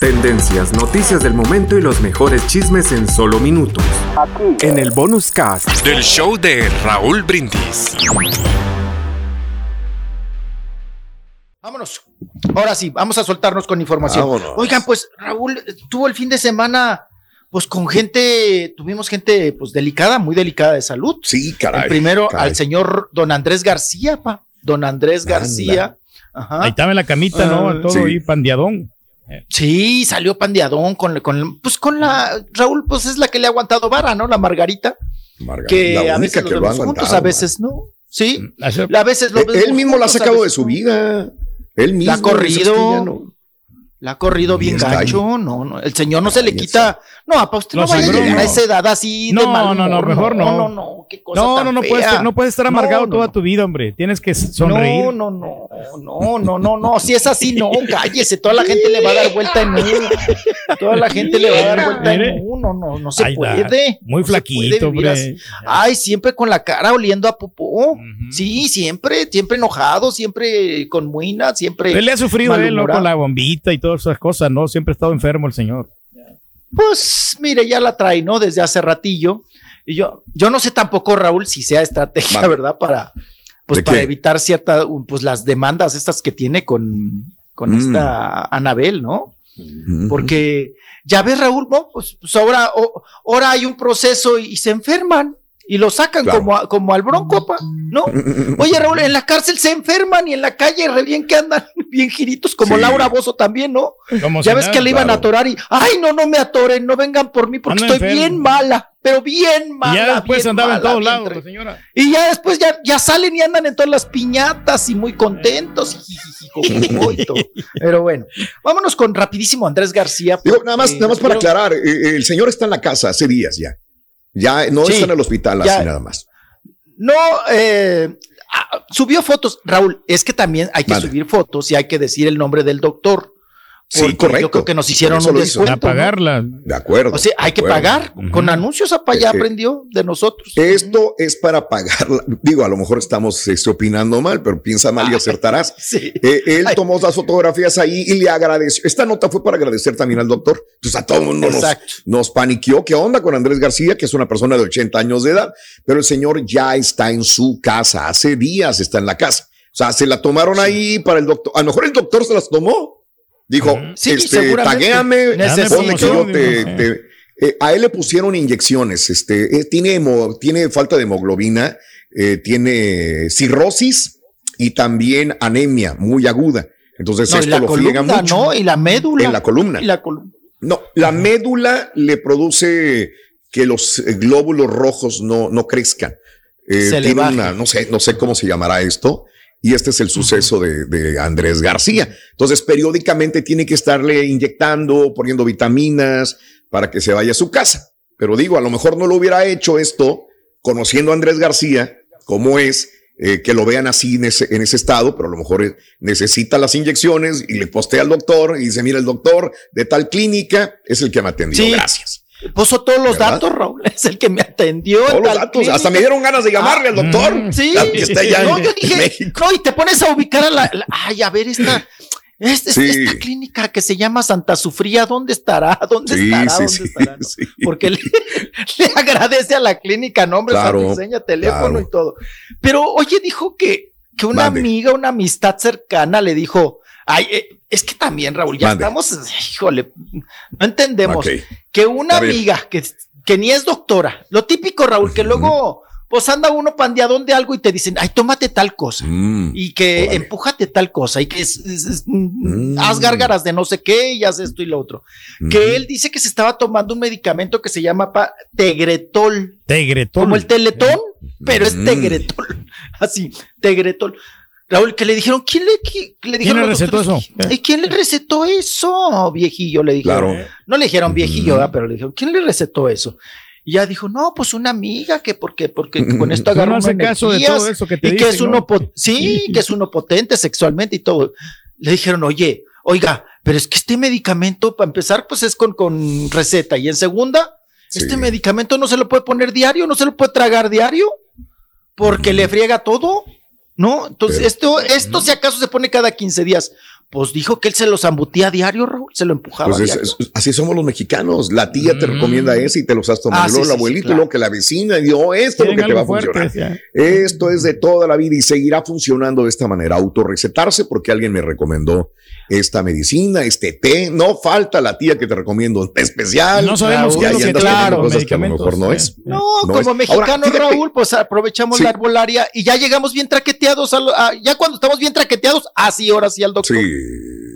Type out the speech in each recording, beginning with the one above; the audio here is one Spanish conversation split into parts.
Tendencias, noticias del momento y los mejores chismes en solo minutos. En el bonus cast del show de Raúl Brindis. Vámonos. Ahora sí, vamos a soltarnos con información. Vámonos. Oigan, pues Raúl tuvo el fin de semana, pues con gente, tuvimos gente pues delicada, muy delicada de salud. Sí, caray. El primero caray. al señor don Andrés García, pa. Don Andrés Anda. García. Ajá. Ahí estaba en la camita, ¿no? Ah, Todo sí. ahí pandeadón. Sí, salió pandeadón con, con, pues con la, Raúl, pues es la que le ha aguantado vara, ¿no? La Margarita, Margarita, que la a única veces que lo lo ha vemos juntos, a veces no. Sí, a veces lo vemos Él mismo la ha a sacado de veces su vida. Él mismo. La ha corrido. La ha corrido bien gacho, no, no, el señor no se le quita, no, apa, usted no, No, vaya a llegar a no. esa edad así de No, mal no, no, humor, mejor no. No, no, no, qué cosa No, tan no, no fea. puedes, estar- no puedes estar amargado No, no, toda no. tu vida, hombre. Tienes que sonreír. No, no, no, no, no, no, no, si es así, no, cállese, toda la gente le va a dar vuelta en uno, toda la gente le va a dar vuelta en uno, no, no se Ahí está. puede. Muy no se flaquito, hombre. Ay, siempre con la cara oliendo a popó, Ujú. sí, siempre, siempre enojado, siempre con muina, siempre. Él le ha sufrido él, ¿no? Con la bombita y todas esas cosas, ¿no? Siempre ha estado enfermo el señor. Pues mire, ya la trae, ¿no? Desde hace ratillo. Y yo, yo no sé tampoco, Raúl, si sea estrategia, Vale. ¿verdad? Para, pues ¿De para qué? evitar ciertas, pues las demandas estas que tiene con, con Mm. esta Anabel, ¿no? Porque ya ves, Raúl, ¿no? Pues, pues ahora, o- ahora hay un proceso y, y se enferman y lo sacan Claro. como, a- como al bronco, pa, ¿no? Oye, Raúl, en la cárcel se enferman y en la calle re bien que andan bien giritos, como Sí. Laura Bozo también, ¿no? Como Ya ves nada. que le iban a atorar y, ay, no, no me atoren, no vengan por mí porque estoy enfermo. bien mala, pero bien Y mala. ya después bien andaba en mala, todos bien lados, la señora. Y ya después ya, ya salen y andan en todas las piñatas y muy contentos. y todo. Pero bueno, vámonos con rapidísimo Andrés García. Digo, nada más, nada más para aclarar, eh, el señor está en la casa hace días ya. Ya no Sí. está en el hospital Ya. así nada más. No, eh, ah, subió fotos. Raúl, es que también hay que subir fotos y hay que decir el nombre del doctor. Sí, correcto. Yo creo que nos hicieron un descuento. A ¿no? pagarla. De acuerdo. O sea, hay que pagar con anuncios Eh, eh. aprendió de nosotros. Esto es para pagarla. Digo, a lo mejor estamos este, opinando mal, pero piensa mal y acertarás. Sí. Eh, él Ay. tomó las fotografías ahí y le agradeció. Esta nota fue para agradecer también al doctor. Pues a todo el mundo nos, Exacto. nos paniqueó. ¿Qué onda con Andrés García, que es una persona de 80 años de edad? Pero el señor ya está en su casa. Hace días está en la casa. O sea, se la tomaron ahí para el doctor. A lo mejor el doctor se las tomó. Dijo. Sí, este, taguéame, ponle que yo te- te- eh, a él le pusieron inyecciones. Este, eh, tiene, hemo- tiene falta de hemoglobina, eh, tiene cirrosis y también anemia muy aguda. Entonces No, esto lo friega columna, mucho. ¿no? Y la médula. En la columna. Y la columna. No, la médula le produce que los eh, glóbulos rojos no, no crezcan. Eh, tiene una, no sé, no sé cómo se llamará esto. Y este es el suceso de, de Andrés García. Entonces, periódicamente tiene que estarle inyectando, poniendo vitaminas para que se vaya a su casa. Pero digo, a lo mejor no lo hubiera hecho esto conociendo a Andrés García, como es, eh, que lo vean así en ese, en ese estado, pero a lo mejor eh, necesita las inyecciones y le postea al doctor y dice, mira, el doctor de tal clínica es el que me atendió. Sí. Gracias. Puso todos los ¿Verdad? datos, Raúl. Es el que me atendió. Todos los datos. clínica. Hasta me dieron ganas de llamarle al doctor. mm, Sí. Está no, en yo dije, no, y te pones a ubicar a la, la- ay, a ver, esta, esta, Sí. esta clínica que se llama Santa Sufría, ¿dónde estará? ¿Dónde Sí, estará? ¿Dónde sí, estará? no? Porque le, le agradece a la clínica nombres, Claro, enseña teléfono claro. y todo. Pero, oye, dijo que, que una Mande. amiga, una amistad cercana le dijo, Ay, eh, es que también, Raúl, ya Mande. estamos, híjole, no entendemos que una amiga que, que ni es doctora, lo típico, Raúl, que luego, pues anda uno pandeadón de algo y te dicen, ay, tómate tal cosa. Mm. Y que Órale. empújate tal cosa y que es- es- es- Mm. haz gárgaras de no sé qué y haz esto y lo otro. Que él dice que se estaba tomando un medicamento que se llama pa- Tegretol, Tegretol. como el teletón, pero es Mm. Tegretol. Así, Tegretol. Raúl, que le dijeron, ¿quién le, qui- le dijeron le los recetó doctores, eso? ¿Y quién le recetó eso, viejillo? Le dijeron. Claro. No le dijeron viejillo. ¿verdad? pero le dijeron, ¿quién le recetó eso? Y ya dijo, no, pues una amiga que porque, porque con esto Tú no agarró hace caso de todo eso que te y que es ¿no? uno, po- sí, que es uno potente sexualmente y todo. Le dijeron, oye, oiga, pero es que este medicamento, para empezar, pues es con, con receta y en segunda, Sí. este medicamento no se lo puede poner diario, no se lo puede tragar diario, porque le friega todo, ¿no? Entonces, Pero- esto, esto si acaso se pone cada 15 días. Pues dijo que él se los ambutía diario, Raúl, se lo empujaba. Pues es- diario. es- así somos los mexicanos. La tía te Mm. recomienda ese y te lo estás tomando. Ah, sí, luego el sí, sí, abuelito, claro. luego que la vecina, y oh, esto es lo que te va a fuerte, funcionar. Esto es de toda la vida y seguirá funcionando de esta manera. Autorrecetarse porque alguien me recomendó esta medicina, este té. No falta la tía que te recomiendo un té especial. No sabemos Y qué es ahí lo que claro, cosas que a lo mejor no es. eh. No, No como es. Mexicano, Raúl, pues aprovechamos Sí. la arbolaria y ya llegamos bien traqueteados. al- a- ya cuando estamos bien traqueteados, así ahora sí al doctor. Sí,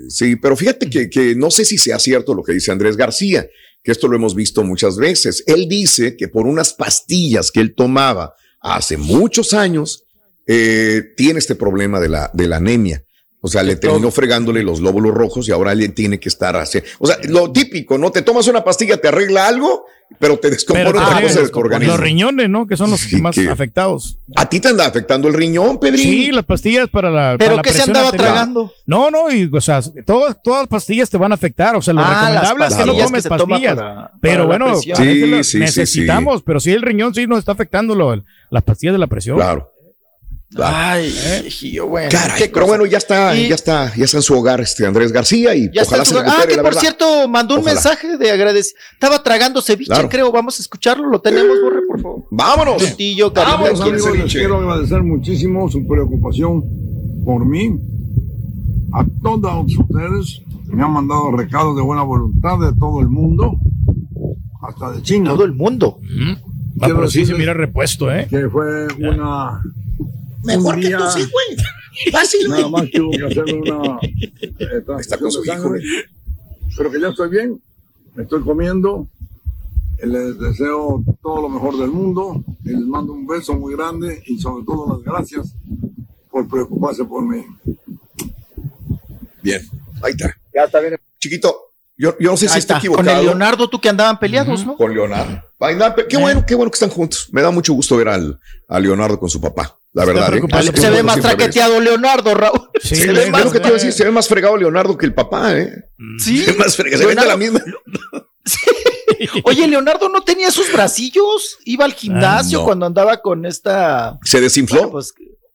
sí, pero fíjate que, que no sé si sea cierto lo que dice Andrés García, que esto lo hemos visto muchas veces. Él dice que por unas pastillas que él tomaba hace muchos años, eh, tiene este problema de la, de la anemia. O sea, le terminó fregándole los lóbulos rojos y ahora le tiene que estar así. O sea, lo típico, ¿no? Te tomas una pastilla, te arregla algo, pero te descompone Pero otra cosa de tu organismo. los riñones, ¿no? Que son los Sí, más que- afectados. A ti te anda afectando el riñón, Pedrín. Sí, las pastillas para la. para Pero la que se andaba arterial. tragando. No, no, y o sea, todas, todas las pastillas te van a afectar. O sea, lo Ah, las recomendable es que no pastillas tomes que se toma pastillas. para- para pero bueno, Sí, sí, sí, necesitamos, pero sí el riñón sí nos está afectando lo- las pastillas de la presión. Claro. Ay, ¿Eh? hijillo, bueno. Caray, qué pero cosa. bueno, ya está, Y- ya está, ya está en su hogar este Andrés García y Ya está ojalá se Ah, que por verdad. cierto, mandó un Ojalá. mensaje de agradecimiento. Estaba tragando ceviche, Claro. creo. Vamos a escucharlo. Lo tenemos, Borre, por favor. Vámonos. Vámonos, ¿quién amigos, les quiero agradecer muchísimo su preocupación por mí. A todos ustedes me han mandado recados de buena voluntad de todo el mundo, hasta de China, Todo el mundo. Va, Quiero pero sí se mira repuesto, ¿eh? que fue una... Mejor que tú sí, güey. Fácil, Nada güey. más tuvo que hacerme una eh, Está con su hijo, pero que ya estoy bien, me estoy comiendo, eh, les deseo todo lo mejor del mundo, les mando un beso muy grande y sobre todo las gracias por preocuparse por mí. Bien, ahí está. Ya está bien. Chiquito, yo, yo no sé si está está. Con equivocado. el Leonardo, tú que andaban peleados, ¿no? Con Leonardo. Qué bueno, qué bueno que están juntos. Me da mucho gusto ver al, a Leonardo con su papá. La verdad, ¿eh? Se ve más traqueteado Leonardo, Raúl. Sí, Se ve más, que te iba a decir, se ve más fregado Leonardo que el papá, ¿eh? Sí. Se ve más fregado. Se ve de la misma. Oye, Leonardo no tenía sus bracillos. Iba al gimnasio Ah, no. cuando andaba con esta. Se desinfló. Bueno, pues,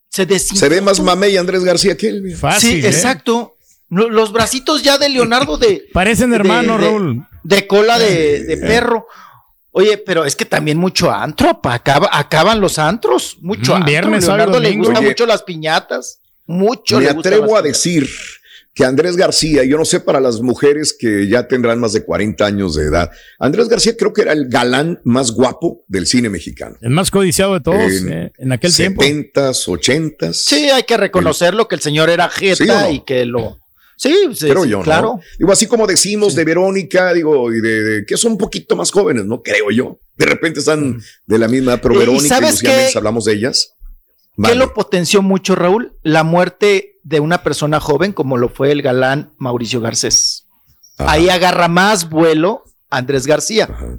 se desinfló. se ve más mamey Andrés García que él. Fácil. Sí, ¿eh? exacto. Lo- Los bracitos ya de Leonardo de. Parecen de- hermanos, de- Raúl. De cola de, de perro. Oye, pero es que también mucho antro, pa, acaba, acaban los antros, mucho Mm, antro. viernes, sábado, Leonardo le gustan mucho las piñatas. Mucho Me le atrevo a decir que Andrés García, yo no sé para las mujeres que ya tendrán más de 40 años de edad, Andrés García creo que era el galán más guapo del cine mexicano. El más codiciado de todos En eh, en aquel tiempo. 70s, 80s. Sí, hay que reconocerlo que el señor era jeta ¿Sí o no? y que lo. Sí, sí, Creo sí, yo, ¿no? claro. Digo, así como decimos de Verónica, digo, y de, de- que son un poquito más jóvenes, ¿no? Creo yo. De repente están de la misma, pero ¿Y Verónica y sabes Lucía qué? Méndez, hablamos de ellas. ¿Qué lo potenció mucho, Raúl? La muerte de una persona joven, como lo fue el galán Mauricio Garcés. Ajá, Ahí agarra más vuelo Andrés García, ajá.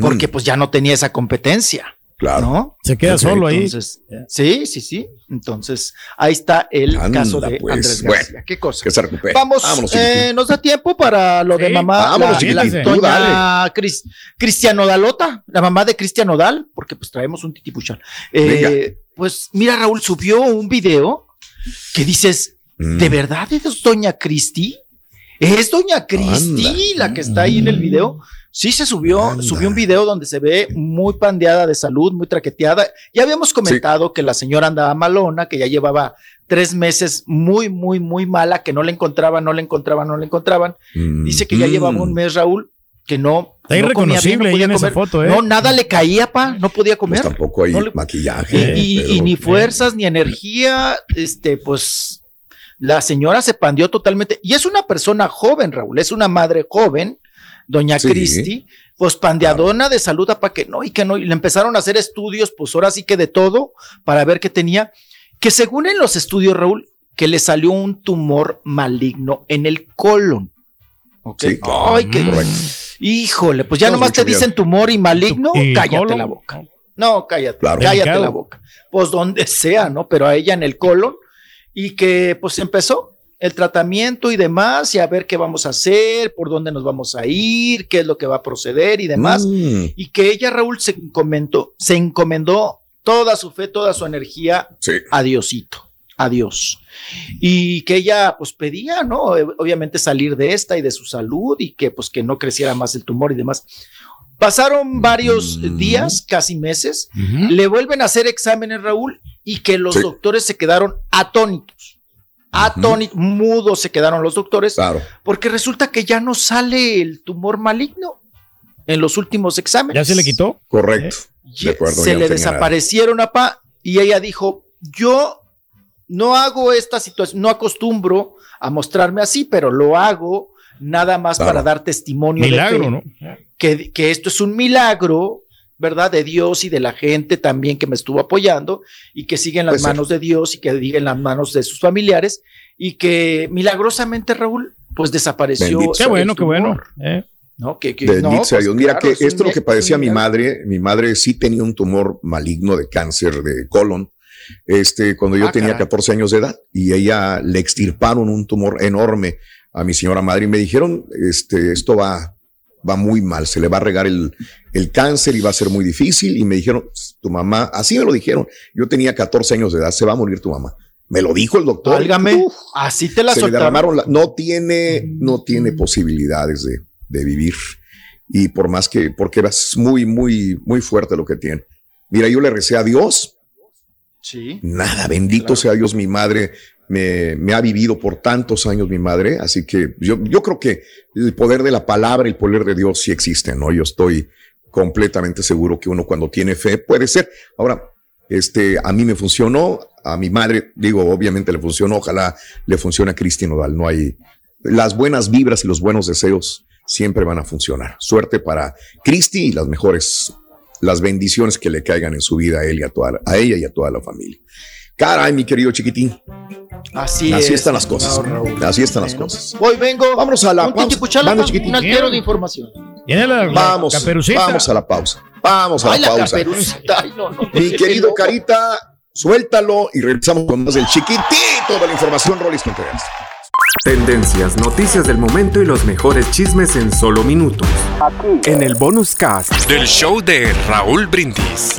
porque Mm, pues ya no tenía esa competencia, claro. ¿no? Se queda solo ahí. Entonces, sí, sí, sí. Entonces, ahí está el Anda, caso de pues. Andrés Bueno, García. ¿Qué cosa? Que se recupere. Vamos, Vámonos, eh, nos da tiempo para lo de Sí, mamá, vámonos, la, la doña. Cris- Cristiano Dalota, la mamá de Cristiano Dal, porque pues traemos un titipuchal. Eh, pues mira, Raúl subió un video que dices, Mm. ¿de verdad es doña Cristi? ¿Es doña Cristi Anda. la que está ahí en el video? Sí, se subió, Anda. subió un video donde se ve muy pandeada de salud, muy traqueteada. Ya habíamos comentado que la señora andaba malona, que ya llevaba tres meses muy, muy, muy mala, que no le encontraban, no le encontraban, no le encontraban. Dice que ya Mm. llevaba un mes, Raúl, que no. Está no comía bien, irreconocible no en esa comer. foto, ¿eh? No, nada le caía, pa, no podía comer. Pues tampoco hay No le- maquillaje. y, y- pero- y ni fuerzas, ni energía, este, pues la señora se pandió totalmente. Y es una persona joven, Raúl, es una madre joven, doña Sí. Cristi, pues pandeadona de salud, para que no, y que no, y le empezaron a hacer estudios, pues ahora sí que de todo, para ver qué tenía, que según en los estudios, Raúl, que le salió un tumor maligno en el colon. ¿Ok? Sí, Ay, qué-. Híjole, pues ya No, nomás te dicen tumor y maligno, Y cállate colon. la boca. No, cállate, Claro. cállate Delicado. la boca. Pues donde sea, ¿no? Pero a ella en el colon y que pues empezó el tratamiento y demás y a ver qué vamos a hacer, por dónde nos vamos a ir, qué es lo que va a proceder y demás. Mm, Y que ella, Raúl, se encomendó, se encomendó toda su fe, toda su energía sí. a Diosito, a Dios. Y que ella pues pedía, ¿no? Obviamente salir de esta y de su salud y que pues que no creciera más el tumor y demás. Pasaron varios Mm. días, casi meses, le vuelven a hacer exámenes, Raúl, y que los Sí. doctores se quedaron atónitos. Atónitos, mudos se quedaron los doctores, Claro. porque resulta que ya no sale el tumor maligno en los últimos exámenes. ¿Ya se le quitó? Correcto. Ye- De acuerdo, se le tenía nada. desaparecieron, apa, y ella dijo, yo no hago esta situación, no acostumbro a mostrarme así, pero lo hago nada más Claro. para dar testimonio de fe, ¿no? que, que esto es un milagro, ¿verdad? De Dios y de la gente también que me estuvo apoyando y que sigue en las Puede ser. manos de Dios y que sigue en las manos de sus familiares y que milagrosamente Raúl pues desapareció. Bendito Qué bueno, qué bueno. ¿eh? ¿no? Que, que- Bendito no, pues, Dios. Mira claro, que es esto es lo que padecía mi madre. Mi madre sí tenía un tumor maligno de cáncer de colon. Este, cuando yo Ah, tenía caray. 14 años de edad y ella le extirparon un tumor enorme a mi señora madre y me dijeron, este, esto va, va muy mal, se le va a regar el, el cáncer y va a ser muy difícil. Y me dijeron, tu mamá, así me lo dijeron. Yo tenía 14 años de edad, se va a morir tu mamá. Me lo dijo el doctor. Válgame, Uf, así te la se le soltaron. derramaron, la- no tiene, no tiene posibilidades de, de vivir. Y por más que, porque es muy, muy, muy fuerte lo que tiene. Mira, yo le recé a Dios, Sí. nada, bendito Claro. sea Dios, mi madre me, ha vivido por tantos años mi madre, así que yo, yo creo que el poder de la palabra, el poder de Dios sí existe, ¿no? Yo estoy completamente seguro que uno cuando tiene fe puede ser. Ahora, este, a mí me funcionó, a mi madre, digo, obviamente le funcionó, ojalá le funcione a Cristi Nodal, no hay, las buenas vibras y los buenos deseos siempre van a funcionar. Suerte para Cristi y las mejores, las bendiciones que le caigan en su vida a él y a toda, a ella y a toda la familia. Caray, mi querido chiquitín. Así, Así es, están las cosas. Raúl. Así están las Bueno, cosas. Voy, vengo. Vámonos a la pausa. Vamos, chiquitín. un altero de información. Tiene la, la Vamos, caperucita. vamos a la pausa. Vamos a Ay, la la pausa. caperucita. Ay, no, no. Mi querido Carita, suéltalo y regresamos con más del chiquitito de la información, Rolis Contreras. Tendencias, noticias del momento y los mejores chismes en solo minutos. En el bonus cast. Del show de Raúl Brindis.